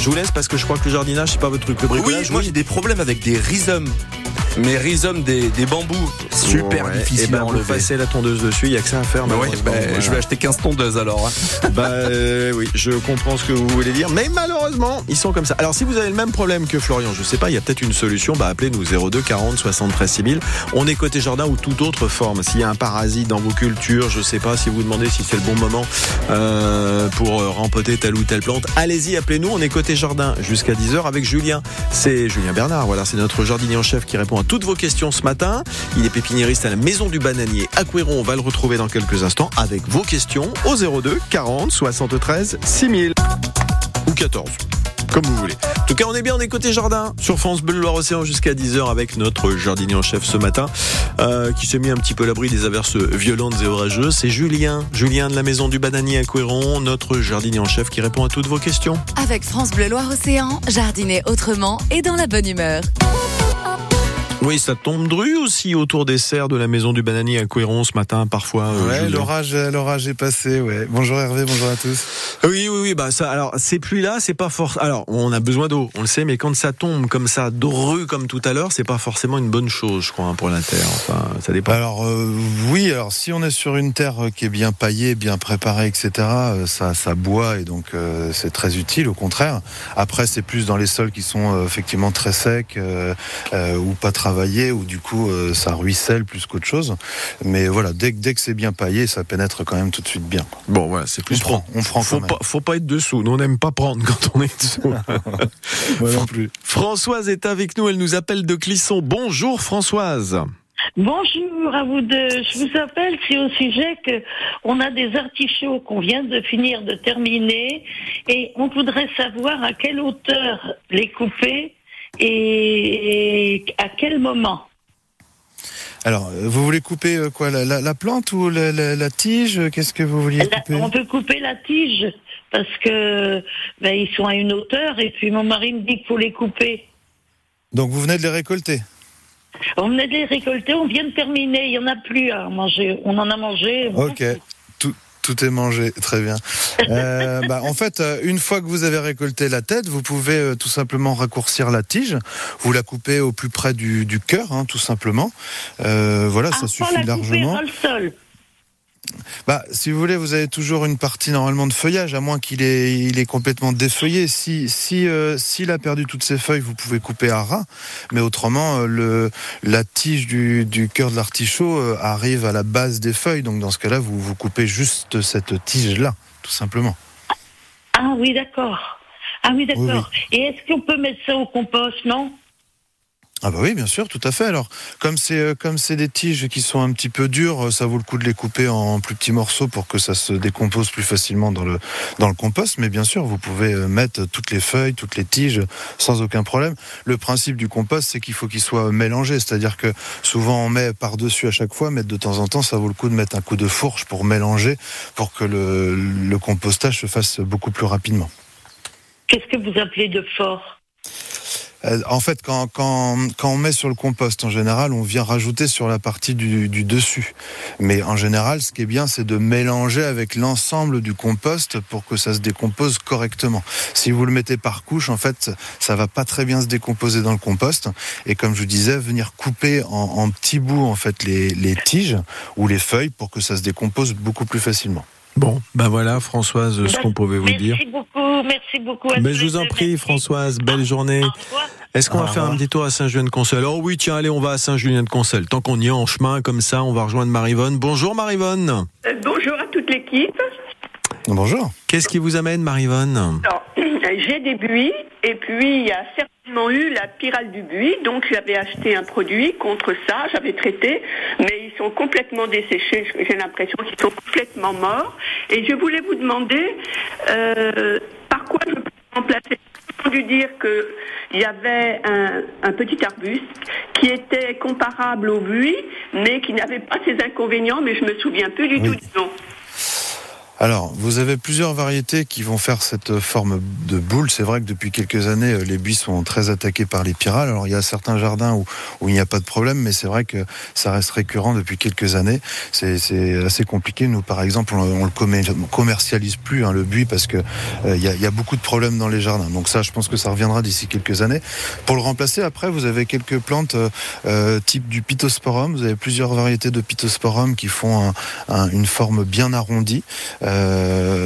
Je vous laisse parce que je crois que le jardinage, c'est pas votre truc. Le bricolage, oui, moi j'ai des problèmes avec des rhizomes. Mais rhizomes des, des bambous, super Ouais. difficile Eh ben, à enlever. passez la tondeuse dessus, il y a que ça à faire. Ouais, bah, Voilà. Je vais acheter 15 tondeuses alors. hein. Bah euh, oui, je comprends ce que vous voulez dire, mais malheureusement, ils sont comme ça. Alors si vous avez le même problème que Florian, je sais pas, il y a peut-être une solution, bah appelez-nous 02 40 73 6000. On est côté jardin ou toute autre forme. S'il y a un parasite dans vos cultures, je sais pas si vous demandez si c'est le bon moment euh, pour euh, rempoter telle ou telle plante, allez-y, appelez-nous. On est côté jardin jusqu'à 10h avec Julien. C'est Julien Bernard, voilà, c'est notre jardinier en chef qui répond à toutes vos questions ce matin. Il est pépiniériste à la Maison du Bananier à. On va le retrouver dans quelques instants avec vos questions au 02 40 73 6000 ou 14. Comme vous voulez. En tout cas, on est bien, on est côté jardin sur France Bleu Loire-Océan jusqu'à 10h avec notre jardinier en chef ce matin euh, qui s'est mis un petit peu à l'abri des averses violentes et orageuses. C'est Julien, Julien de la Maison du Bananier à Couéron, notre jardinier en chef qui répond à toutes vos questions. Avec France Bleu Loire-Océan, jardiner autrement et dans la bonne humeur. Oui, ça tombe dru aussi autour des serres de la Maison du Bananier à Couéron ce matin, parfois. euh, Ouais, l'orage, l'orage est passé. Ouais. Bonjour Hervé, bonjour à tous. Oui, oui, oui. Bah ça. Alors ces pluies-là, c'est pas fort. Alors on a besoin d'eau, on le sait, mais quand ça tombe comme ça, doreux comme tout à l'heure, c'est pas forcément une bonne chose, je crois, hein, pour la terre. Enfin, ça dépend. Alors euh, oui, alors si on est sur une terre euh, qui est bien paillée, bien préparée, etc., euh, ça, ça boit et donc euh, c'est très utile. Au contraire. Après, c'est plus dans les sols qui sont euh, effectivement très secs euh, euh, ou pas travaillés, ou du coup euh, ça ruisselle plus qu'autre chose. Mais voilà, dès, que- dès que c'est bien paillé, ça pénètre quand même tout de suite bien. Bon, voilà, c'est On plus prend, on prend Faut quand même. pas, faut pas être dessous. Nous, on n'aime pas prendre quand on est dessous. Moi non plus. Françoise est avec nous. Elle nous appelle de Clisson. Bonjour, Françoise. Bonjour à vous deux. Je vous appelle, c'est au sujet que on a des artichauts qu'on vient de finir de terminer et on voudrait savoir à quelle hauteur les couper et à quel moment. Alors, euh, vous voulez couper euh, quoi la, la- la plante ou la, la- tige Qu'est-ce que vous vouliez couper on peut couper la tige parce que ben, ils sont à une hauteur et puis mon mari me dit qu'il faut les couper. Donc vous venez de les récolter On venait de les récolter, on vient de terminer, il y en a plus à manger. On en a mangé. Ok, tout est mangé, très bien. Euh, bah, en fait, euh, une fois que vous avez récolté la tête, vous pouvez euh, tout simplement raccourcir la tige. Vous la coupez au plus près du, du cœur, hein, tout simplement. Euh, voilà, Ah, ça suffit la largement. dans le sol. Bah, si vous voulez, vous avez toujours une partie normalement de feuillage, à moins qu'il est, il est complètement défeuillé. Si, si, euh, s'il a perdu toutes ses feuilles, vous pouvez couper à ras. Mais autrement, euh, le, la tige du, du cœur de l'artichaut euh, arrive à la base des feuilles. Donc dans ce cas-là, vous, vous coupez juste cette tige-là, tout simplement. Ah oui, d'accord. Ah oui, d'accord. Et est-ce qu'on peut mettre ça au compost, non? Ah bah oui, bien sûr, tout à fait. Alors, comme c'est euh, comme c'est des tiges qui sont un petit peu dures, euh, ça vaut le coup de les couper en plus petits morceaux pour que ça se décompose plus facilement dans le dans le compost. Mais bien sûr, vous pouvez euh, mettre toutes les feuilles, toutes les tiges sans aucun problème. Le principe du compost, c'est qu'il faut qu'il soit mélangé, c'est-à-dire que souvent on met par dessus à chaque fois, mais de temps en temps, ça vaut le coup de mettre un coup de fourche pour mélanger, pour que le, le compostage se fasse beaucoup plus rapidement. Qu'est-ce que vous appelez de fort? Euh, En fait, quand, quand, quand on met sur le compost, en général, on vient rajouter sur la partie du, du dessus. Mais en général, ce qui est bien, c'est de mélanger avec l'ensemble du compost pour que ça se décompose correctement. Si vous le mettez par couche, en fait, ça va pas très bien se décomposer dans le compost. Et comme je vous disais, venir couper en, en petits bouts, en fait, les, les tiges ou les feuilles pour que ça se décompose beaucoup plus facilement. Bon, ben voilà, Françoise, ce qu'on pouvait vous merci dire. beaucoup, merci beaucoup. à Mais tous je vous en prie, merci. Françoise, belle journée. Est-ce qu'on va faire un petit tour à Saint-Julien-de-Concel Oh oui, tiens, allez, on va à Saint-Julien-de-Concel. Tant qu'on y est en chemin comme ça, on va rejoindre Marivonne. Bonjour Marivonne. Euh, bonjour à toute l'équipe. Bonjour. Qu'est-ce qui vous amène Marivonne? Alors, J'ai des buis et puis il y a certainement eu la pyrale du buis, donc j'avais acheté un produit contre ça, j'avais traité, mais ils sont complètement desséchés, j'ai l'impression qu'ils sont complètement morts. Et je voulais vous demander euh, par quoi je peux remplacer? J'ai entendu dire qu'il y avait un, un petit arbuste qui était comparable au buis, mais qui n'avait pas ses inconvénients, mais je me souviens plus du Oui. tout du nom. Alors, vous avez plusieurs variétés qui vont faire cette forme de boule. C'est vrai que depuis quelques années, euh, les buis sont très attaqués par les pyrales. Alors, il y a certains jardins où, où il n'y a pas de problème, mais c'est vrai que ça reste récurrent depuis quelques années. C'est assez compliqué. Nous, par exemple, on, on le commercialise plus, hein, le buis, parce que euh, y, a, beaucoup de problèmes dans les jardins. Donc ça, je pense que ça reviendra d'ici quelques années. Pour le remplacer, après, vous avez quelques plantes euh, type du pittosporum. Vous avez plusieurs variétés de pittosporum qui font un, un, une forme bien arrondie. Euh,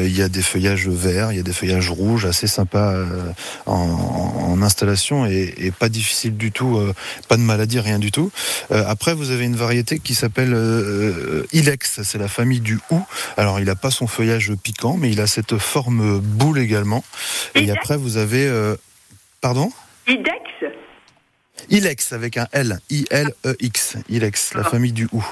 il y a des feuillages verts, il y a des feuillages rouges, assez sympas euh, en, en, installation et, et, pas difficile du tout, euh, pas de maladie, rien du tout. après, vous avez une variété qui s'appelle Ilex, c'est la famille du hou. Alors, il n'a pas son feuillage piquant, mais il a cette forme boule également. Et après, vous avez... pardon? Idex Ilex avec un L, I-L-E-X, Ilex, la ah. famille du hou.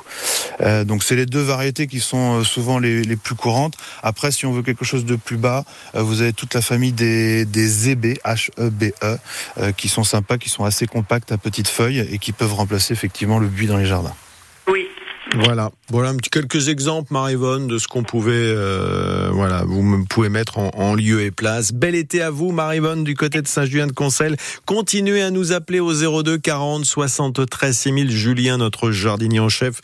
Euh, donc c'est les deux variétés qui sont euh, souvent les, les, plus courantes. Après, si on veut quelque chose de plus bas, euh, vous avez toute la famille des, des EB, H-E-B-E, -E, qui sont sympas, qui sont assez compacts à petites feuilles et qui peuvent remplacer effectivement le buis dans les jardins. Oui. Voilà, voilà quelques exemples, Marivonne, de ce qu'on pouvait, euh, voilà, vous pouvez mettre en, en, lieu et place. Bel été à vous, Marivonne, du côté de Saint-Julien-de-Concel. Continuez à nous appeler au 02 40 73 6000. Julien, notre jardinier en chef,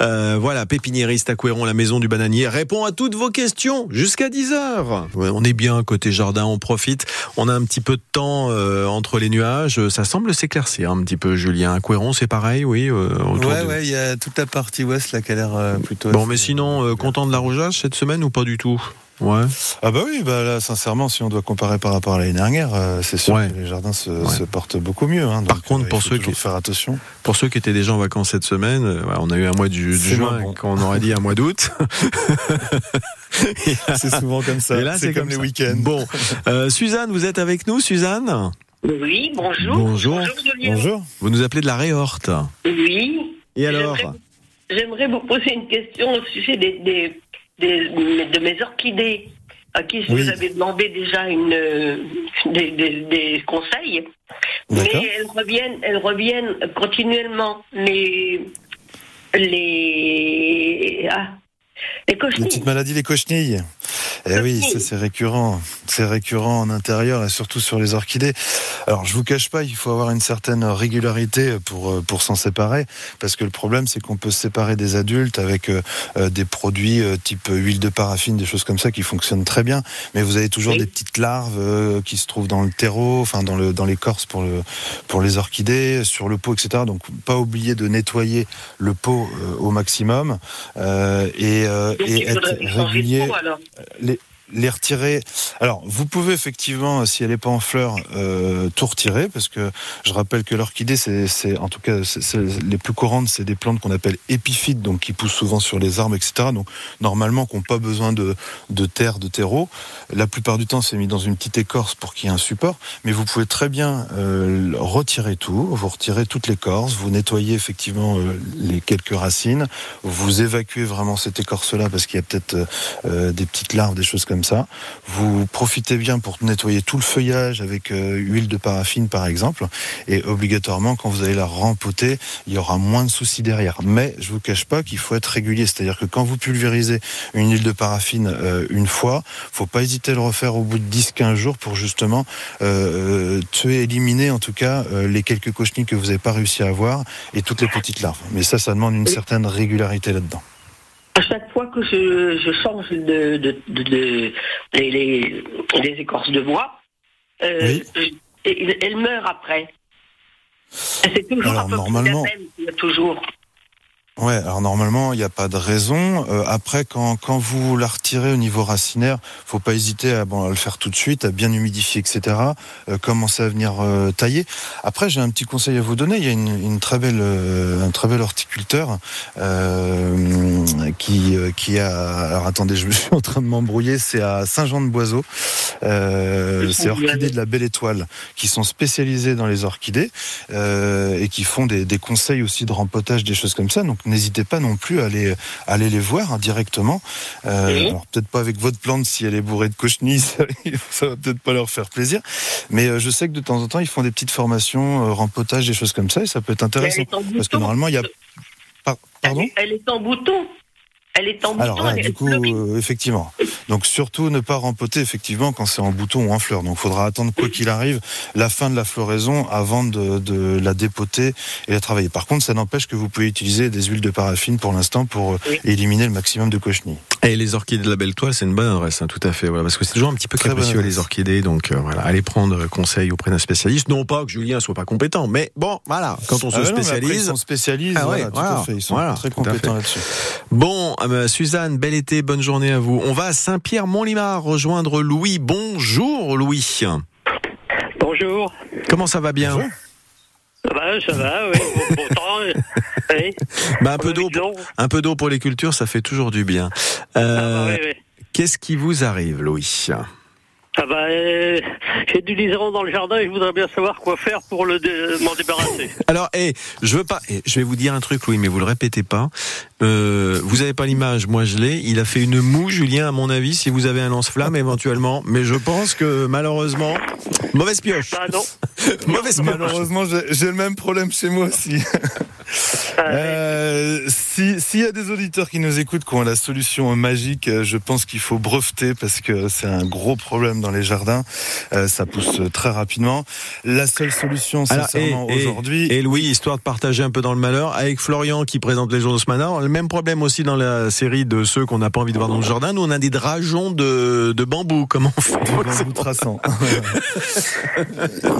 euh, voilà, pépiniériste à Couéron, la maison du bananier, répond à toutes vos questions jusqu'à 10 heures. on est bien côté jardin, on profite. On a un petit peu de temps euh, entre les nuages. Ça semble s'éclaircir un petit peu, Julien. À Couéron, c'est pareil, oui. Euh, ouais, ouais, il y a toute la partie ouest là qui a l'air euh, plutôt. Bon, mais sinon, euh, content de l'arrosage cette semaine ou pas du tout? Ouais. Ah bah oui, bah là, sincèrement, si on doit comparer par rapport à l'année dernière, euh, c'est sûr ouais. que les jardins se, ouais. se portent beaucoup mieux. Hein, donc, par contre, pour ceux qui faire attention, pour ceux qui étaient déjà en vacances cette semaine, euh, on a eu un mois du, du juin, bon. quand on aurait dit un mois d'août. c'est souvent comme ça. c'est comme, comme les week-ends. Bon, euh, Suzanne, vous êtes avec nous, Suzanne? Oui, bonjour. Bonjour. Bonjour. bonjour. Vous nous appelez de la Réhorte. Oui. Et alors J'aimerais vous poser une question au sujet des, des, des de mes orchidées, à qui oui. vous avez demandé déjà une, des, des conseils. Mais elles reviennent, elles reviennent continuellement. Les, les, ah, les cochenilles. Les petites maladies, les cochenilles. Eh oui, ça c'est récurrent. C'est récurrent en intérieur et surtout sur les orchidées. Alors je vous cache pas, il faut avoir une certaine régularité pour pour s'en séparer parce que le problème c'est qu'on peut se séparer des adultes avec euh, des produits euh, type huile de paraffine, des choses comme ça qui fonctionnent très bien. Mais vous avez toujours oui. des petites larves euh, qui se trouvent dans le terreau, enfin dans le dans l'écorce pour le pour les orchidées, sur le pot, etc. Donc pas oublier de nettoyer le pot au maximum et, et être régulier. Les, les retirer. Alors, vous pouvez effectivement, si elle n'est pas en fleurs, euh, tout retirer, parce que je rappelle que l'orchidée, c'est, en tout cas, c'est, les plus courantes, c'est des plantes qu'on appelle épiphytes, donc qui poussent souvent sur les arbres, etc. Donc, normalement, qui n'ont pas besoin de, de terre, de terreau. La plupart du temps, c'est mis dans une petite écorce pour qu'il y ait un support, mais vous pouvez très bien euh, retirer tout, vous retirez toute l'écorce, vous nettoyez effectivement euh, les quelques racines, vous évacuez vraiment cette écorce-là, parce qu'il y a peut-être euh, des petites larves, des choses comme ça. Vous profitez bien pour nettoyer tout le feuillage avec euh, huile de paraffine par exemple. Et obligatoirement, quand vous allez la rempoter, il y aura moins de soucis derrière. Mais je vous cache pas qu'il faut être régulier. C'est-à-dire que quand vous pulvérisez une huile de paraffine euh, une fois, faut pas hésiter à le refaire au bout de 10-15 jours pour justement euh, tuer, éliminer en tout cas euh, les quelques cochenilles que vous n'avez pas réussi à avoir et toutes les petites larves. Mais ça, ça demande une certaine régularité là-dedans à chaque fois que je, je change de, de, de, de les, les, les, écorces de bois, euh, oui. elles, elles meurent après. C'est toujours Alors, à peu normalement... près la même, toujours. Ouais, alors normalement, il n'y a pas de raison. Euh, après, quand, quand vous la retirez au niveau racinaire, faut pas hésiter à, bon, à le faire tout de suite, à bien humidifier, etc. Euh, commencer à venir euh, tailler. Après, j'ai un petit conseil à vous donner. Il y a une, une très belle, euh, un très bel horticulteur euh, qui, qui a. Alors attendez, je suis en train de m'embrouiller. C'est à Saint-Jean-de-Boiseau. c'est Orchidées de la Belle Étoile, qui sont spécialisés dans les orchidées et qui font des, des conseils aussi de rempotage, des choses comme ça. Donc n'hésitez pas non plus à aller, à aller les voir hein, directement. Euh. Alors peut-être pas avec votre plante si elle est bourrée de cochenilles, ça, ça va peut-être pas leur faire plaisir. Mais euh, je sais que de temps en temps ils font des petites formations, euh, rempotage, des choses comme ça, et ça peut être intéressant. Parce que normalement il y a. Pardon elle est en bouton. Elle est en Alors bouton, là, elle du coup, euh, effectivement. Donc surtout ne pas rempoter effectivement quand c'est en bouton ou en fleur. Donc il faudra attendre quoi qu'il arrive la fin de la floraison avant de, de la dépoter et la travailler. Par contre, ça n'empêche que vous pouvez utiliser des huiles de paraffine pour l'instant pour euh, Oui. éliminer le maximum de cochenilles. Et les orchidées de la Belle Toile, c'est une bonne adresse, hein, tout à fait. Voilà, parce que c'est toujours un petit peu capricieux les orchidées, donc euh, voilà, allez prendre conseil auprès d'un spécialiste. Non pas que Julien soit pas compétent, mais bon, voilà, quand on se Ah ouais, non, après, spécialise. ils sont spécialistes, Ah ouais, voilà, tout voilà, à fait. Ils sont voilà, très compétents là-dessus. Bon, euh, Suzanne, bel été, bonne journée à vous. On va à Saint-Pierre-Mont-Limard rejoindre Louis. Bonjour Louis. Bonjour. Comment ça va bien Bonjour. Ça va, ça va, oui. Temps, oui. bah, un, peu d'eau, un peu d'eau pour les cultures, ça fait toujours du bien. Euh, Ah, oui, oui. Qu'est-ce qui vous arrive, Louis? Ah bah, euh, j'ai du liseron dans le jardin et je voudrais bien savoir quoi faire pour le dé- m'en débarrasser. Alors, eh, je veux pas. eh, je vais vous dire un truc, Louis, mais vous le répétez pas. Euh, vous avez pas l'image, moi je l'ai. Il a fait une moue, Julien, à mon avis, si vous avez un lance-flamme éventuellement. Mais je pense que malheureusement, mauvaise pioche. Bah non. Mauvaise pioche. Malheureusement, j'ai le même problème chez moi aussi. Euh, si- S'il y a des auditeurs qui nous écoutent qui ont la solution magique, euh, je pense qu'il faut breveter parce que c'est un gros problème dans les jardins. Euh, ça pousse très rapidement. La seule solution, sincèrement, aujourd'hui. Et Louis, histoire de partager un peu dans le malheur, avec Florian qui présente les journaux ce matin, même problème aussi dans la série de ceux qu'on n'a pas envie de voir dans le jardin. Nous, on a des drageons de, de bambou. Comment on fait bambou traçant.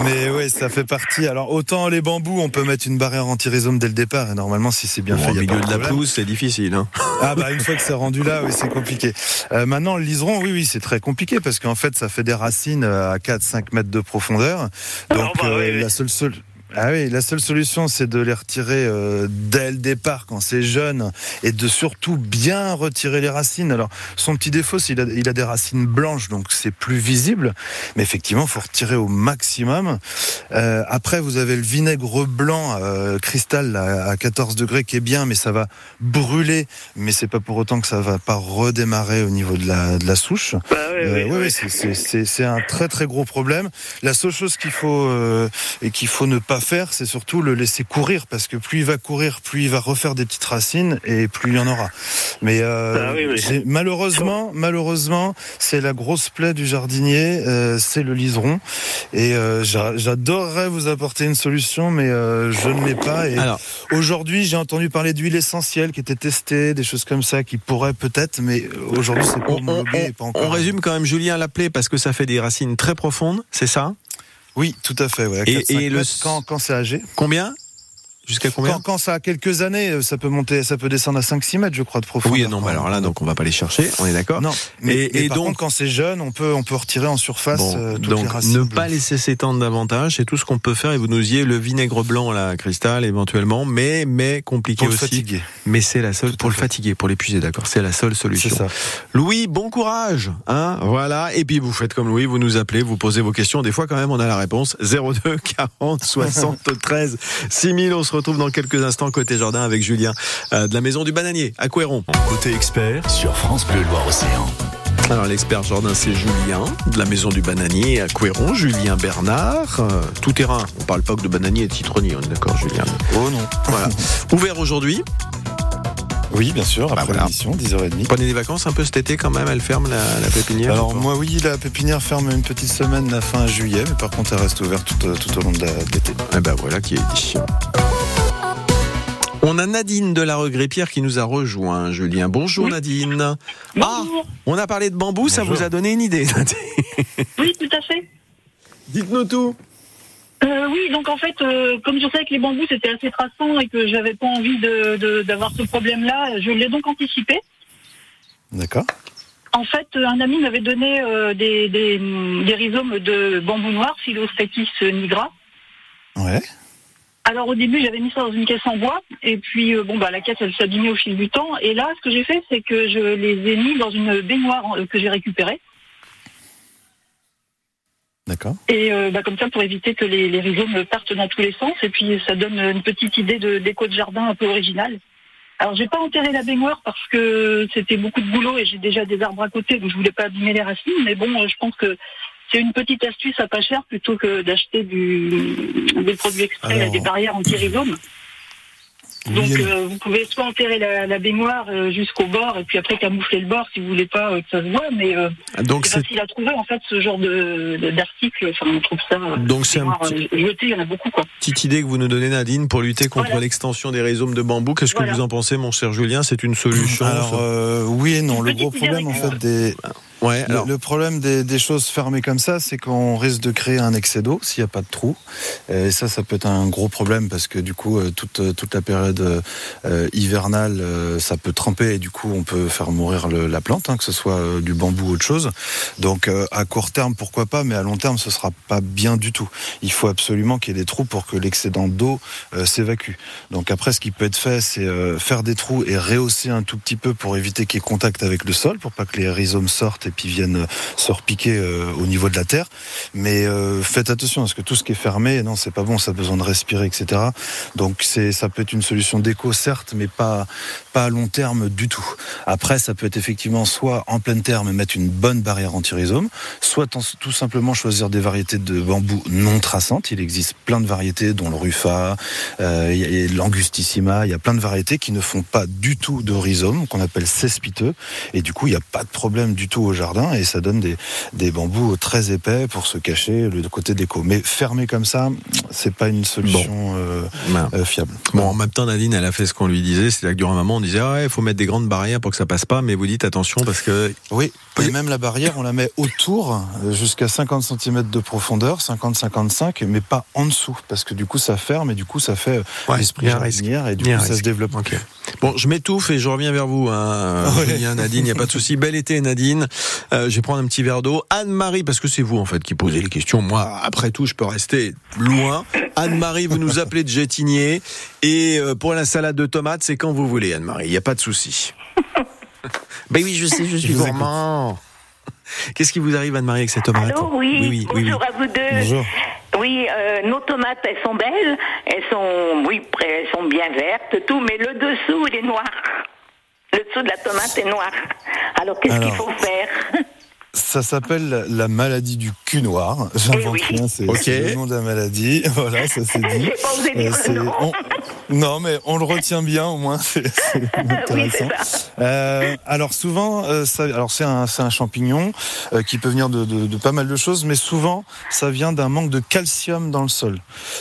Mais ouais, ça fait partie. Alors autant les bambous, on peut mettre une barrière anti-rhizome dès le départ. Et normalement, si c'est bien Bon, fait, Au il y a pas milieu de la pelouse, c'est difficile. Hein. Ah bah une fois que c'est rendu là, oui c'est compliqué. Euh, maintenant le liseron, oui oui c'est très compliqué parce qu'en fait ça fait des racines euh, à 4-5 mètres de profondeur. Donc Ah bah, euh, oui, oui. la seule seule ah oui, la seule solution, c'est de les retirer euh, dès le départ quand c'est jeune et de surtout bien retirer les racines. Alors, son petit défaut, c'est qu'il a, il a des racines blanches, donc c'est plus visible. Mais effectivement, faut retirer au maximum. Euh, après, vous avez le vinaigre blanc euh, cristal là, à 14 degrés qui est bien, mais ça va brûler. Mais c'est pas pour autant que ça va pas redémarrer au niveau de la, de la souche. Bah oui, Euh, oui, oui, oui. oui, c'est- c'est- c'est c'est un très très gros problème. La seule chose qu'il faut euh, et qu'il faut ne pas faire, c'est surtout le laisser courir parce que plus il va courir, plus il va refaire des petites racines et plus il y en aura. Mais euh, Ah oui, malheureusement, malheureusement, c'est la grosse plaie du jardinier, euh, c'est le liseron. Et euh, j'a- j'adorerais vous apporter une solution, mais euh, je ne l'ai pas. Et Alors, aujourd'hui, j'ai entendu parler d'huile essentielle qui était testée, des choses comme ça qui pourraient peut-être, mais aujourd'hui, c'est pas on, on- et pas on- encore. on résume quand même Julien l'appelé parce que ça fait des racines très profondes, c'est ça? Oui, tout à fait. Ouais, Et- 4-5 et le- quand, quand c'est âgé. Combien? Jusqu'à combien Quand, quand ça a quelques années, euh, ça peut monter, ça peut descendre à 5-6 mètres, je crois, de profondeur. Oui, non, mais alors là, donc on va pas les chercher, on est d'accord Non, mais, Et- par donc- contre, quand c'est jeune, on peut, on peut retirer en surface Bon, euh, toutes les donc racines. ne pas laisser s'étendre davantage, c'est tout ce qu'on peut faire. Et vous nous disiez le vinaigre blanc, là, cristal, éventuellement, mais mais compliqué pour le aussi. fatiguer. Mais c'est la seule Tout pour le fatiguer, pour l'épuiser, d'accord. C'est la seule C'est solution. ça. Louis, bon courage, hein, voilà. Et puis vous faites comme Louis, vous nous appelez, vous posez vos questions. Des fois, quand même, on a la réponse. 02 40 73 6000. On se retrouve dans quelques instants côté jardin avec Julien euh, de la maison du bananier à Couéron. Côté expert sur France Bleu Loire-Océan. Alors l'expert jardin, c'est Julien de la maison du bananier à Couéron. Julien Bernard, euh, tout terrain. On parle pas que de bananier et de citronnier, on est d'accord, Julien. Oh non. Voilà. Ouvert aujourd'hui. Oui, bien sûr, après Bah voilà. l'émission, 10h30. Prenez des vacances un peu cet été quand même. Elle ferme la, la pépinière. Alors moi oui, la pépinière ferme une petite semaine la fin juillet, mais par contre elle reste ouverte tout, euh, tout au long de l'été. Eh ben voilà qui est dit. On a Nadine de la Regrépierre qui nous a rejoint, Julien. Bonjour Nadine. Ah, Bonjour. on a parlé de bambou, ça vous a donné une idée, Nadine. Oui, tout à fait. Dites-nous tout. Euh, oui, donc en fait, euh, comme je savais que les bambous c'était assez traçant et que j'avais pas envie de- de- d'avoir ce problème-là, je l'ai donc anticipé. D'accord En fait, un ami m'avait donné euh, des, des, des rhizomes de bambou noir, Philostratis nigra. Ouais. Alors au début, j'avais mis ça dans une caisse en bois, et puis bon bah la caisse elle s'abîmait au fil du temps. Et là, ce que j'ai fait, c'est que je les ai mis dans une baignoire que j'ai récupérée. D'accord. Et euh, bah, comme ça, pour éviter que les, les rhizomes partent dans tous les sens, et puis ça donne une petite idée de déco de jardin un peu originale. Alors j'ai pas enterré la baignoire parce que c'était beaucoup de boulot et j'ai déjà des arbres à côté, donc je voulais pas abîmer les racines. Mais bon, euh, je pense que c'est une petite astuce à pas cher plutôt que d'acheter du des produits exprès, Alors- des barrières anti-rhizomes. Donc Oui euh, vous pouvez soit enterrer la, la baignoire euh, jusqu'au bord et puis après camoufler le bord si vous voulez pas euh, que ça se voit, mais euh, Donc c'est c'est facile à trouver en fait ce genre de de- d'article. Enfin, on trouve ça. Donc c'est un petit- jeté, il y en a beaucoup quoi. petite idée que vous nous donnez Nadine pour lutter contre Voilà. l'extension des rhizomes de bambou. Qu'est-ce que vous en pensez mon cher Julien? C'est une solution Alors euh, oui et non. Le gros problème en fait des Ouais, le, alors le problème des, des choses fermées comme ça, c'est qu'on risque de créer un excès d'eau s'il n'y a pas de trou. Et ça, ça peut être un gros problème parce que du coup, euh, toute, euh, toute la période euh, hivernale, euh, ça peut tremper et du coup, on peut faire mourir le- la plante, hein, que ce soit euh, du bambou ou autre chose. Donc, euh, à court terme, pourquoi pas, mais à long terme, ce sera pas bien du tout. Il faut absolument qu'il y ait des trous pour que l'excédent d'eau euh, s'évacue. Donc après, ce qui peut être fait, c'est euh, faire des trous et rehausser un tout petit peu pour éviter qu'il y ait contact avec le sol, pour pas que les rhizomes sortent et puis viennent se repiquer euh, au niveau de la terre. Mais euh, faites attention, parce que tout ce qui est fermé, non, c'est pas bon, ça a besoin de respirer, etc. Donc c'est, ça peut être une solution d'éco, certes, mais pas pas à long terme du tout. Après, ça peut être effectivement soit en pleine terre, mais mettre une bonne barrière anti-rhizome, soit tout simplement choisir des variétés de bambou non traçantes. Il existe plein de variétés, dont le rufa, euh, l'angustissima, il y a plein de variétés qui ne font pas du tout de rhizome, qu'on appelle cespiteux, et du coup, il n'y a pas de problème du tout au et ça donne des, des bambous très épais pour se cacher le côté déco. Mais fermé comme ça, c'est pas une solution euh, euh, fiable. Bon, en même temps, Nadine, elle a fait ce qu'on lui disait. C'est-à-dire que durant un moment, on disait, ah ouais, il faut mettre des grandes barrières pour que ça passe pas. Mais vous dites attention parce que. Oui, et même la barrière, on la met autour, euh, jusqu'à 50 cm de profondeur, 50-55, mais pas en dessous, parce que du coup ça ferme et du coup ça fait Ouais, l'esprit jardinière et du coup ça se développe. Ok. Bon, je m'étouffe et je reviens vers vous, hein, Ouais. Nadine, il n'y a pas de souci. Bel été, Nadine. Euh, je vais prendre un petit verre d'eau. Anne-Marie, parce que c'est vous, en fait, qui posez les questions. Moi, après tout, je peux rester loin. Anne-Marie, vous nous appelez de Gétigné. Et euh, pour la salade de tomates, c'est quand vous voulez, Anne-Marie. Il n'y a pas de souci. ben oui, je sais, je suis gourmand. Qu'est-ce qui vous arrive, Anne-Marie, avec ces tomates Allô, oui. oui, oui, oui, oui. Bonjour à vous deux. Bonjour. Oui, euh, nos tomates, elles sont belles. Elles sont, oui, elles sont bien vertes, tout, mais le dessous, il est noir. Dessous de la tomate est noir. Alors, qu'est-ce qu'il faut faire? Ça s'appelle la- la maladie du cul noir. J'invente Eh oui. rien, c'est Ok. c'est le nom de la maladie. Voilà, ça c'est dit. Pas osé dire c'est- le nom. on- non, mais on le retient bien au moins. C'est Oui, intéressant. Euh, alors souvent, euh, ça, alors c'est un, c'est un champignon euh, qui peut venir de, de- de pas mal de choses, mais souvent ça vient d'un manque de calcium dans le sol.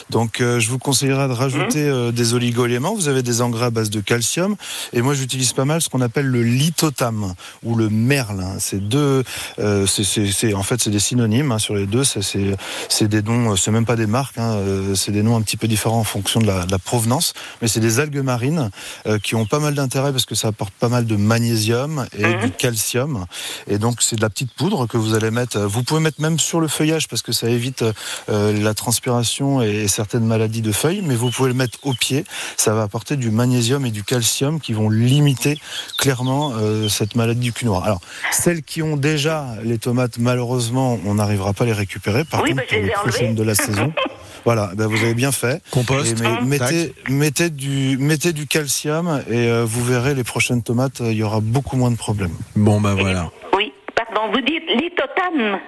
Donc euh, je vous conseillerais de rajouter Mmh. euh, des oligo-éléments. Vous avez des engrais à base de calcium, et moi j'utilise pas mal ce qu'on appelle le lithotam ou le merle. hein. C'est deux, euh, c'est- c'est c'est- en fait c'est des synonymes hein, sur les deux. C'est- C'est c'est des noms, c'est même pas des marques, hein, c'est des noms un petit peu différents en fonction de la, de la provenance, mais c'est des algues marines euh, qui ont pas mal d'intérêt parce que ça apporte pas mal de magnésium et Mhm. du calcium. Et donc c'est de la petite poudre que vous allez mettre. Vous pouvez mettre même sur le feuillage parce que ça évite euh, la transpiration et certaines maladies de feuilles, mais vous pouvez le mettre au pied. Ça va apporter du magnésium et du calcium qui vont limiter clairement euh, cette maladie du cul noir. Alors celles qui ont déjà les tomates, malheureusement, on n'arrivera pas à les récupérer. Par Oui, contre, bah, pour les les prochaines de la saison. Voilà, ben vous avez bien fait. Compost. Et mais- mettez, mettez, du, mettez du calcium et euh, vous verrez les prochaines tomates, euh, il y aura beaucoup moins de problèmes. Bon, ben voilà. Oui, pardon, vous dites lithotam.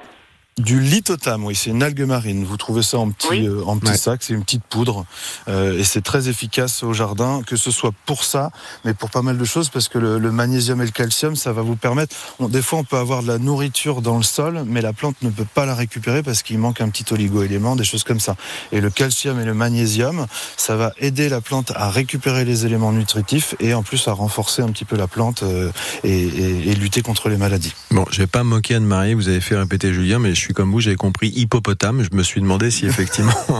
Du lithotam, oui, c'est une algue marine. Vous trouvez ça en petit, Oui. euh, en petit Ouais. sac, c'est une petite poudre euh, et c'est très efficace au jardin, que ce soit pour ça, mais pour pas mal de choses, parce que le, le magnésium et le calcium, ça va vous permettre. on- des fois, on peut avoir de la nourriture dans le sol, mais la plante ne peut pas la récupérer parce qu'il manque un petit oligo-élément, des choses comme ça. Et le calcium et le magnésium, ça va aider la plante à récupérer les éléments nutritifs et en plus à renforcer un petit peu la plante euh, et, et- et lutter contre les maladies. Bon, je vais pas me moquer Anne-Marie, vous avez fait répéter Julien, mais je suis comme vous, j'avais compris hippopotame. Je me suis demandé si effectivement.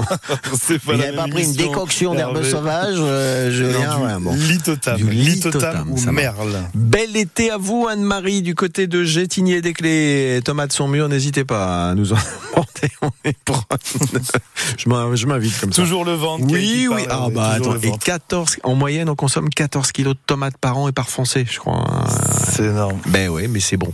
Il n'avait pas pris une décoction d'herbes Hervé. sauvages, euh, ouais, bon. Du lithotam lithotam, ou merle. Bel été à vous, Anne-Marie, du côté de Gétigné. Dès que les tomates sont mûres, n'hésitez pas à nous en apporter. On est je m'in- je m'invite comme ça. Toujours le ventre. Oui, oui. parle, Ah bah attends, et ventre. 14, en moyenne, on consomme 14 kilos de tomates par an et par foncé, je crois. C'est énorme. Ben oui, mais c'est bon.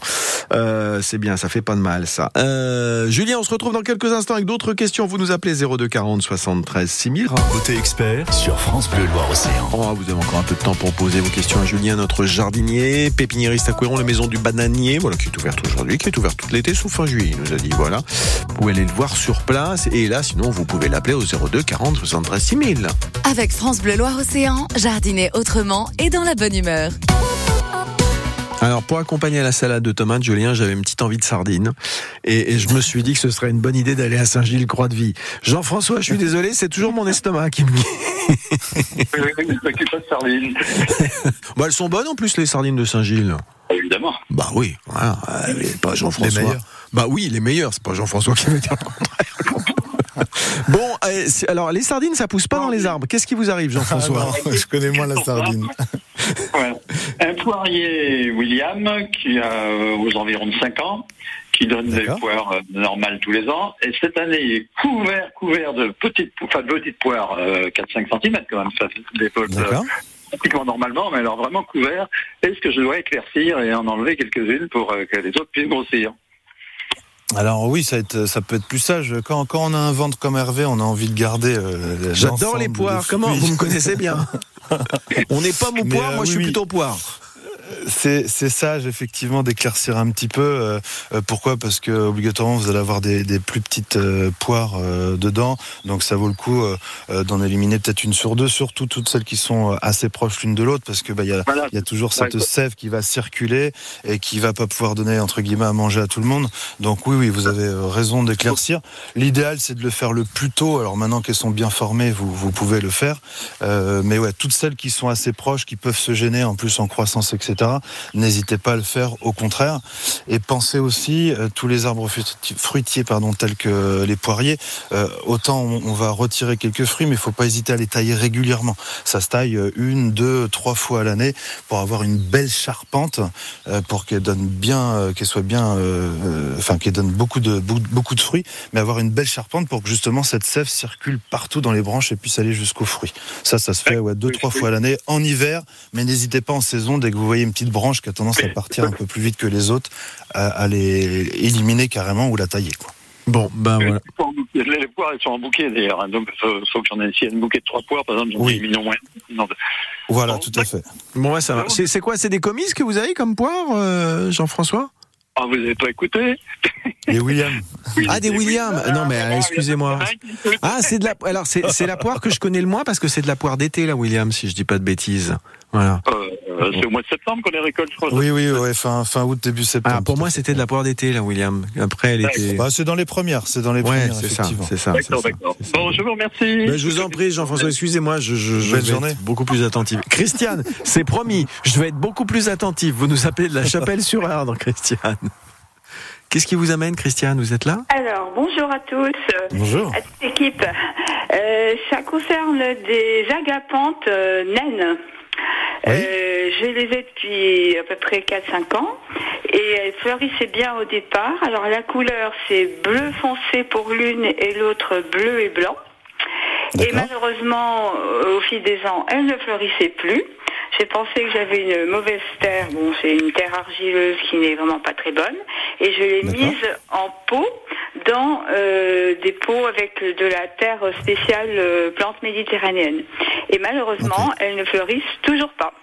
Euh, c'est bien, ça fait pas de mal, ça. Euh, Julien, on se retrouve dans quelques instants avec d'autres questions. Vous nous appelez 02 40 73 6000. Côté expert sur France Bleu Loire-Océan. Oh, vous avez encore un peu de temps pour poser vos questions à Julien, notre jardinier, pépiniériste à Couéron, la maison du bananier, voilà, qui est ouverte aujourd'hui, qui est ouverte tout l'été, sauf fin juillet, il nous a dit, voilà. Vous pouvez aller allez le voir sur place. Et là, sinon, vous pouvez l'appeler au 02 40 73 6000. Avec France Bleu Loire-Océan, jardiner autrement et dans la bonne humeur. Alors pour accompagner la salade de tomates, Julien, j'avais une petite envie de sardines et, et je me suis dit que ce serait une bonne idée d'aller à Saint-Gilles-Croix-de-Vie. Jean-François, je suis désolé, c'est toujours mon estomac qui me dit. pas de sardines. Bah, elles sont bonnes en plus les sardines de Saint-Gilles. Évidemment. Bah oui, voilà, pas Jean-François. Bah oui, les meilleurs, c'est pas Jean-François qui veut dire le contraire. bon, euh, c'est- alors les sardines, ça pousse pas dans les arbres. Qu'est-ce qui vous arrive, Jean-François Ah je connais moins la sardine. Ouais. Un poirier William qui a euh, aux environs de 5 ans, qui donne des poires euh, normales tous les ans. Et cette année, il est couvert, couvert de petites, enfin, de petites poires, euh, 4-5 cm quand même. Ça fait des euh, D'accord. pratiquement normalement, mais alors vraiment couvert. Est-ce que je dois éclaircir et en enlever quelques-unes pour euh, que les autres puissent grossir Alors oui, ça, va être- ça peut être plus sage. Quand, quand on a un ventre comme Hervé, on a envie de garder. euh, J'adore les poires. Comment. Vous me connaissez bien? On n'est pas mon poire, euh, moi je oui, suis oui. plutôt poire. C'est sage effectivement d'éclaircir un petit peu. euh, euh, pourquoi? Parce que obligatoirement vous allez avoir des, des plus petites euh, poires euh, dedans, donc ça vaut le coup d'en éliminer peut-être une sur deux, surtout toutes celles qui sont assez proches l'une de l'autre, parce que bah il y a Voilà. il y a toujours cette Ouais. sève qui va circuler et qui va pas pouvoir donner entre guillemets à manger à tout le monde. Donc oui, oui, vous avez raison d'éclaircir. L'idéal, c'est de le faire le plus tôt. Alors maintenant qu'elles sont bien formées, vous, vous pouvez le faire. Mais ouais, toutes celles qui sont assez proches, qui peuvent se gêner en plus en croissance, etc. N'hésitez pas à le faire. Au contraire. Et pensez aussi euh, tous les arbres fruitiers, pardon, tels que les poiriers. euh, autant on, on va retirer quelques fruits, mais il faut pas hésiter à les tailler régulièrement. Ça se taille euh, une, deux, trois fois à l'année pour avoir une belle charpente, euh, pour qu'elle donne bien, qu'elle soit bien, enfin qu'elle donne beaucoup de beaucoup, beaucoup de fruits, mais avoir une belle charpente pour que justement cette sève circule partout dans les branches et puisse aller jusqu'aux fruits. Ça, ça se fait ouais, deux, trois fois à l'année en hiver, mais n'hésitez pas en saison dès que vous voyez une petite branche qui a tendance à partir un peu plus vite que les autres, à, à les éliminer carrément ou la tailler. Quoi. Bon, ben voilà. Les les poires, elles sont en bouquet d'ailleurs. hein, donc, il faut que j'en ai ici un bouquet de trois poires, par exemple, j'en Oui. ai moins. Non, Voilà, Bon, tout à fait. Bon, ouais, ça va. C'est c'est quoi? C'est des commises que vous avez comme poire, euh, Jean-François? Ah, vous n'avez pas écouté? Et William, Ah, des William. Non, mais euh, excusez-moi. Ah, c'est de la. Alors, c'est c'est la poire que je connais le moins parce que c'est de la poire d'été, là, William, si je dis pas de bêtises. Voilà. Euh, c'est au mois de septembre qu'on les récolte, je crois. oui, oui, ouais, fin, fin août, début septembre. Ah, pour tout à moi, c'était de la poire d'été, là, William. Après, elle était. Bah, c'est dans les premières, c'est dans les Ouais, premières, c'est ça, effectivement. c'est ça. D'accord. Bon, je vous remercie. Ben, je vous en prie, Jean-François, excusez-moi, je, je, je Belle vais journée. être beaucoup plus attentif. Christiane, c'est promis, je vais être beaucoup plus attentif. Vous nous appelez de la chapelle sur Ardre, Christiane. Qu'est-ce qui vous amène, Christiane Vous êtes là Alors, bonjour à tous, euh, Bonjour. à toute l'équipe. Euh, ça concerne des agapantes euh, naines. Euh, je les ai depuis à peu près 4-5 ans et elles fleurissaient bien au départ. Alors la couleur c'est bleu foncé pour l'une et l'autre bleu et blanc. Et malheureusement, euh, au fil des ans, elles ne fleurissaient plus. J'ai pensé que j'avais une mauvaise terre. Bon, c'est une terre argileuse qui n'est vraiment pas très bonne. Et je l'ai mise en pot dans euh, des pots avec de la terre spéciale euh, plante méditerranéenne. Et malheureusement, elles ne fleurissent toujours pas.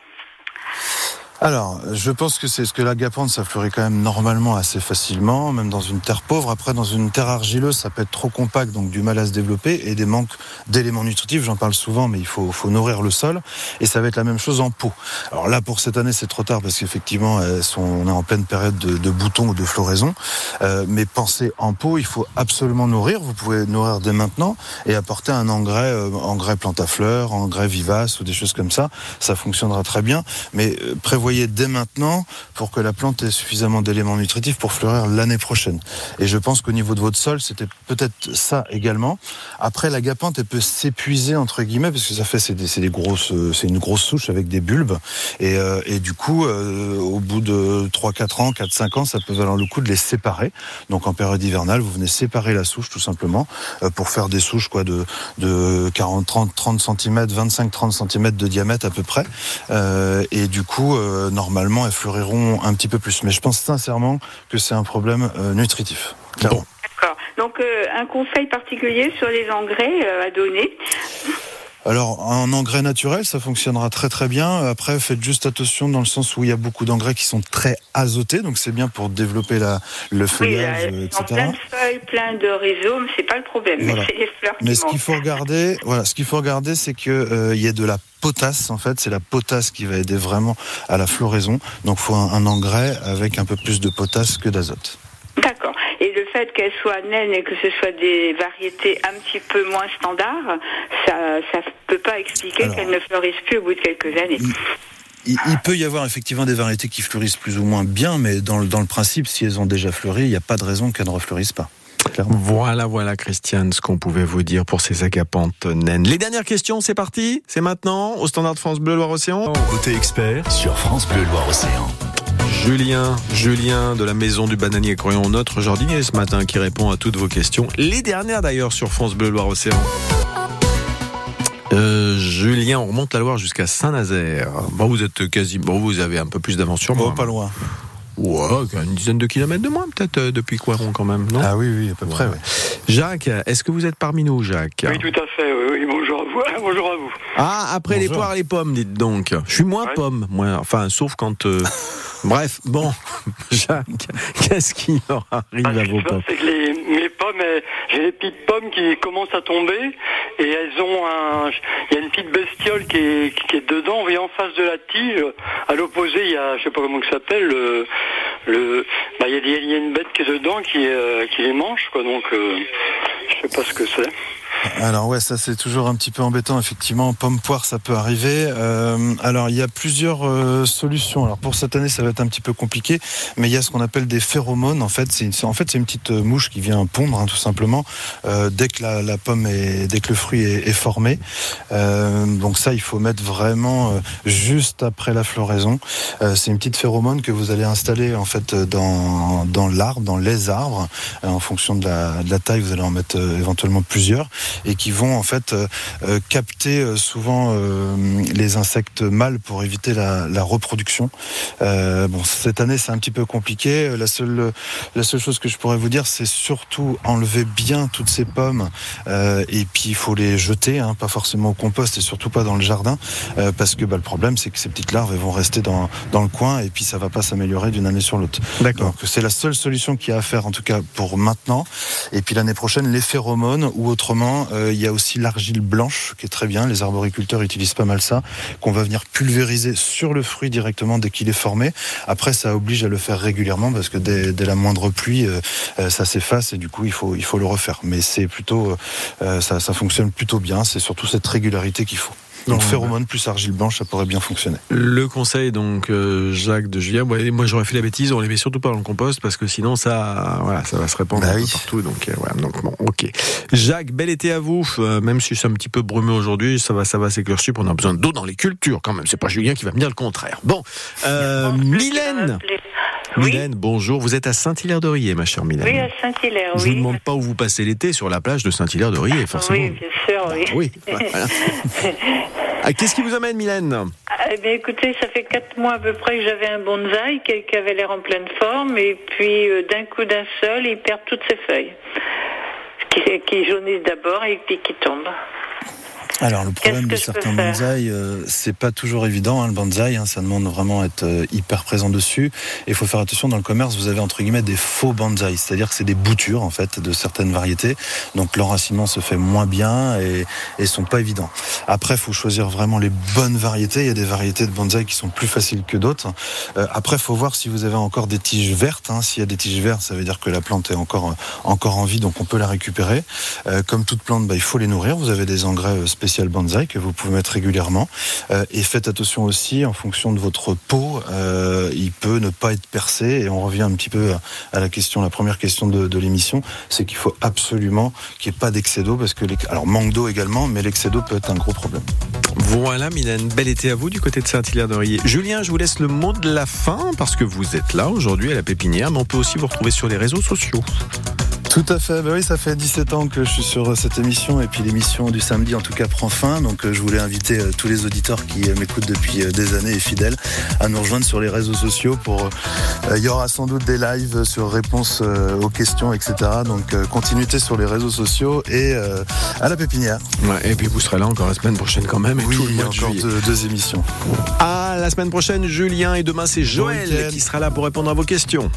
Alors, je pense que c'est ce que l'agapante, ça fleurit quand même normalement assez facilement, même dans une terre pauvre. Après, dans une terre argileuse, ça peut être trop compact, donc du mal à se développer et des manques d'éléments nutritifs. J'en parle souvent, mais il faut, faut nourrir le sol. Et ça va être la même chose en pot. Alors là, pour cette année, c'est trop tard parce qu'effectivement, sont, on est en pleine période de, boutons ou de floraison. Euh, mais pensez en pot, il faut absolument nourrir. Vous pouvez nourrir dès maintenant et apporter un engrais, euh, engrais plante à fleurs, engrais vivace ou des choses comme ça. Ça fonctionnera très bien. Mais euh, prévoyez dès maintenant pour que la plante ait suffisamment d'éléments nutritifs pour fleurir l'année prochaine. Et je pense qu'au niveau de votre sol, c'était peut-être ça également. Après, la gapante, elle peut s'épuiser entre guillemets parce que ça fait c'est des, grosses, euh, c'est une grosse souche avec des bulbes. Et, euh, du coup, euh, au bout de 3-4 ans, 4-5 ans, ça peut valoir le coup de les séparer. Donc en période hivernale, vous venez séparer la souche tout simplement pour faire des souches quoi de, de 40, 30, 30 cm, 25, 30 cm de diamètre à peu près. Et du coup, euh, normalement, elles fleuriront un petit peu plus. Mais je pense sincèrement que c'est un problème euh, nutritif. clairement. D'accord. Donc, euh, un conseil particulier sur les engrais à donner Alors, en engrais naturel, ça fonctionnera très très bien. Après, faites juste attention dans le sens où il y a beaucoup d'engrais qui sont très azotés, donc c'est bien pour développer la, le Oui, feuillage, là, euh, en etc. plein de feuilles, plein de rhizomes, c'est pas le problème. Voilà. Mais c'est les fleurs Mais qui ce qu'il faut regarder, voilà, ce qu'il faut regarder, c'est que euh, il y ait de la potasse en fait. C'est la potasse qui va aider vraiment à la floraison. Donc, faut un, un engrais avec un peu plus de potasse que d'azote. D'accord. Et le fait qu'elles soient naines et que ce soit des variétés un petit peu moins standards, ça ça peut pas expliquer qu'elles ne fleurissent plus au bout de quelques années. Il, il peut y avoir effectivement des variétés qui fleurissent plus ou moins bien, mais dans le, dans le principe, si elles ont déjà fleuri, il n'y a pas de raison qu'elles ne refleurissent pas. Clairement. Voilà, voilà, Christiane, ce qu'on pouvait vous dire pour ces agapantes naines. Les dernières questions, c'est parti, c'est maintenant, au Standard de France Bleu Loire-Océan. Côté expert sur France Bleu Loire-Océan. Julien, Julien de la maison du bananier Corion, notre jardinier ce matin qui répond à toutes vos questions. Les dernières d'ailleurs sur France Bleu Loire-Océan. Euh, Julien, on remonte la Loire jusqu'à Saint-Nazaire. Bon, vous êtes quasi, bon, vous avez un peu plus d'avance sur moi. Oh, pas loin. Ouais, une dizaine de kilomètres de moins peut-être euh, depuis Coiron quand même, non? Ah oui, oui, à peu près. oui. Jacques, est-ce que vous êtes parmi nous, Jacques? Oui, tout à fait. Oui, oui, bonjour à vous. Bonjour à vous. Ah, après les poires et les pommes, dites donc. Je suis moins Ouais. pomme, moi. Enfin, sauf quand. euh, Bref, bon, Jacques, qu'est-ce qui leur arrive Ah, à vos pommes c'est que les, mes pommes, j'ai des petites pommes qui commencent à tomber et elles ont un. Il y a une petite bestiole qui est, qui est dedans. Et en face de la tige, à l'opposé, il y a, je sais pas comment ça s'appelle, le. le bah, il, y a, des- il y a une bête qui est dedans qui, euh, qui les mange, quoi. Donc, euh, je sais pas ce que c'est. Alors ouais, ça c'est toujours un petit peu embêtant effectivement. Pomme poire, ça peut arriver. Euh, alors il y a plusieurs euh, solutions. Alors pour cette année, ça va être un petit peu compliqué, mais il y a ce qu'on appelle des phéromones. En fait, c'est une, en fait c'est une petite euh, mouche qui vient pondre hein, tout simplement euh, dès que la, pomme est, dès que le fruit est, est formé. Donc ça, il faut mettre vraiment juste après la floraison. C'est une petite phéromone que vous allez installer en fait dans dans l'arbre, dans les arbres, en fonction de la, de la taille. Vous allez en mettre éventuellement plusieurs et qui vont en fait euh, euh, capter euh, souvent euh, les insectes mâles pour éviter la, la reproduction. Euh, bon, cette année c'est un petit peu compliqué. Euh, La seule la seule chose que je pourrais vous dire, c'est surtout enlever bien toutes ces pommes euh, et puis il faut les jeter, hein, pas forcément au compost et surtout pas dans le jardin, euh, parce que bah, le problème c'est que ces petites larves elles vont rester dans dans le coin et puis ça va pas s'améliorer d'une année sur l'autre. D'accord. C'est la seule solution qu'il y a à faire en tout cas pour maintenant. Et puis l'année prochaine, les phéromones ou autrement, euh, il y a aussi l'argile blanche qui est très bien. Les arboriculteurs utilisent pas mal ça, qu'on va venir pulvériser sur le fruit directement dès qu'il est formé. Après, ça oblige à le faire régulièrement parce que dès, la moindre pluie, euh, euh, ça s'efface et du coup il faut le refaire. Mais c'est plutôt ça fonctionne plutôt bien. C'est surtout cette régularité qu'il faut. Donc Ouais. phéromone plus argile blanche, ça pourrait bien fonctionner. Le conseil, donc, euh, Jacques de Julien, ouais, moi j'aurais fait la bêtise, on les met surtout pas dans le compost parce que sinon ça, voilà, ça va se répandre Bah un peu oui. partout. Donc, euh, voilà, donc bon, ok. Jacques, bel été à vous. Euh, même si c'est un petit peu brumeux aujourd'hui, ça va, ça va s'éclaircir. On a besoin d'eau dans les cultures quand même. C'est pas Julien qui va me dire le contraire. Bon, euh, Mylène. Oui, Mylène, bonjour. Vous êtes à Saint-Hilaire-de-Riez, ma chère Mylène. oui à Saint-Hilaire, Je vous oui. demande pas où vous passez l'été sur la plage de Saint-Hilaire-de-Riez, forcément. Oui, bien sûr, oui. Ah oui. voilà. Ah, Qu'est-ce qui vous amène, Mylène? Eh bien, écoutez, ça fait quatre mois à peu près que j'avais un bonsaï qui, qui avait l'air en pleine forme, et puis euh, d'un coup d'un seul, il perd toutes ses feuilles, qui, qui jaunissent d'abord et puis qui tombent. Alors le problème de certains bonsaïs, euh, c'est pas toujours évident. Hein, le bonsaï, hein, ça demande vraiment être euh, hyper présent dessus. Et il faut faire attention dans le commerce. Vous avez entre guillemets des faux bonsaïs, c'est-à-dire que c'est des boutures en fait de certaines variétés. Donc l'enracinement se fait moins bien et, et sont pas évidents. Après, faut choisir vraiment les bonnes variétés. Il y a des variétés de bonsaï qui sont plus faciles que d'autres. Euh, après, faut voir si vous avez encore des tiges vertes. Hein. S'il y a des tiges vertes, ça veut dire que la plante est encore euh, encore en vie, donc on peut la récupérer. Euh, comme toute plante, bah, il faut les nourrir. Vous avez des engrais euh, spécial bonsaï que vous pouvez mettre régulièrement. Euh, et faites attention aussi, en fonction de votre pot, euh, il peut ne pas être percé. Et on revient un petit peu à, la question, la première question de, de l'émission, c'est qu'il faut absolument qu'il n'y ait pas d'excès d'eau, parce que les, alors manque d'eau également, mais l'excès d'eau peut être un gros problème. Voilà, Mylène. Bel été à vous du côté de Saint-Hilaire-de-Riez. Julien, je vous laisse le mot de la fin parce que vous êtes là aujourd'hui à la pépinière, mais on peut aussi vous retrouver sur les réseaux sociaux. Tout à fait, bah oui, ça fait 17 ans que je suis sur euh, cette émission et puis l'émission du samedi en tout cas prend fin. Donc euh, je voulais inviter euh, tous les auditeurs qui m'écoutent depuis des années et fidèles à nous rejoindre sur les réseaux sociaux pour. Il y aura sans doute des lives sur réponses aux questions, etc. Donc continuité sur les réseaux sociaux et à la pépinière. Ouais, et puis vous serez là encore la semaine prochaine quand même. Et oui, tout le il y a mois encore deux, deux émissions. Ah, la semaine prochaine, Julien et demain c'est Joël qui sera là pour répondre à vos questions.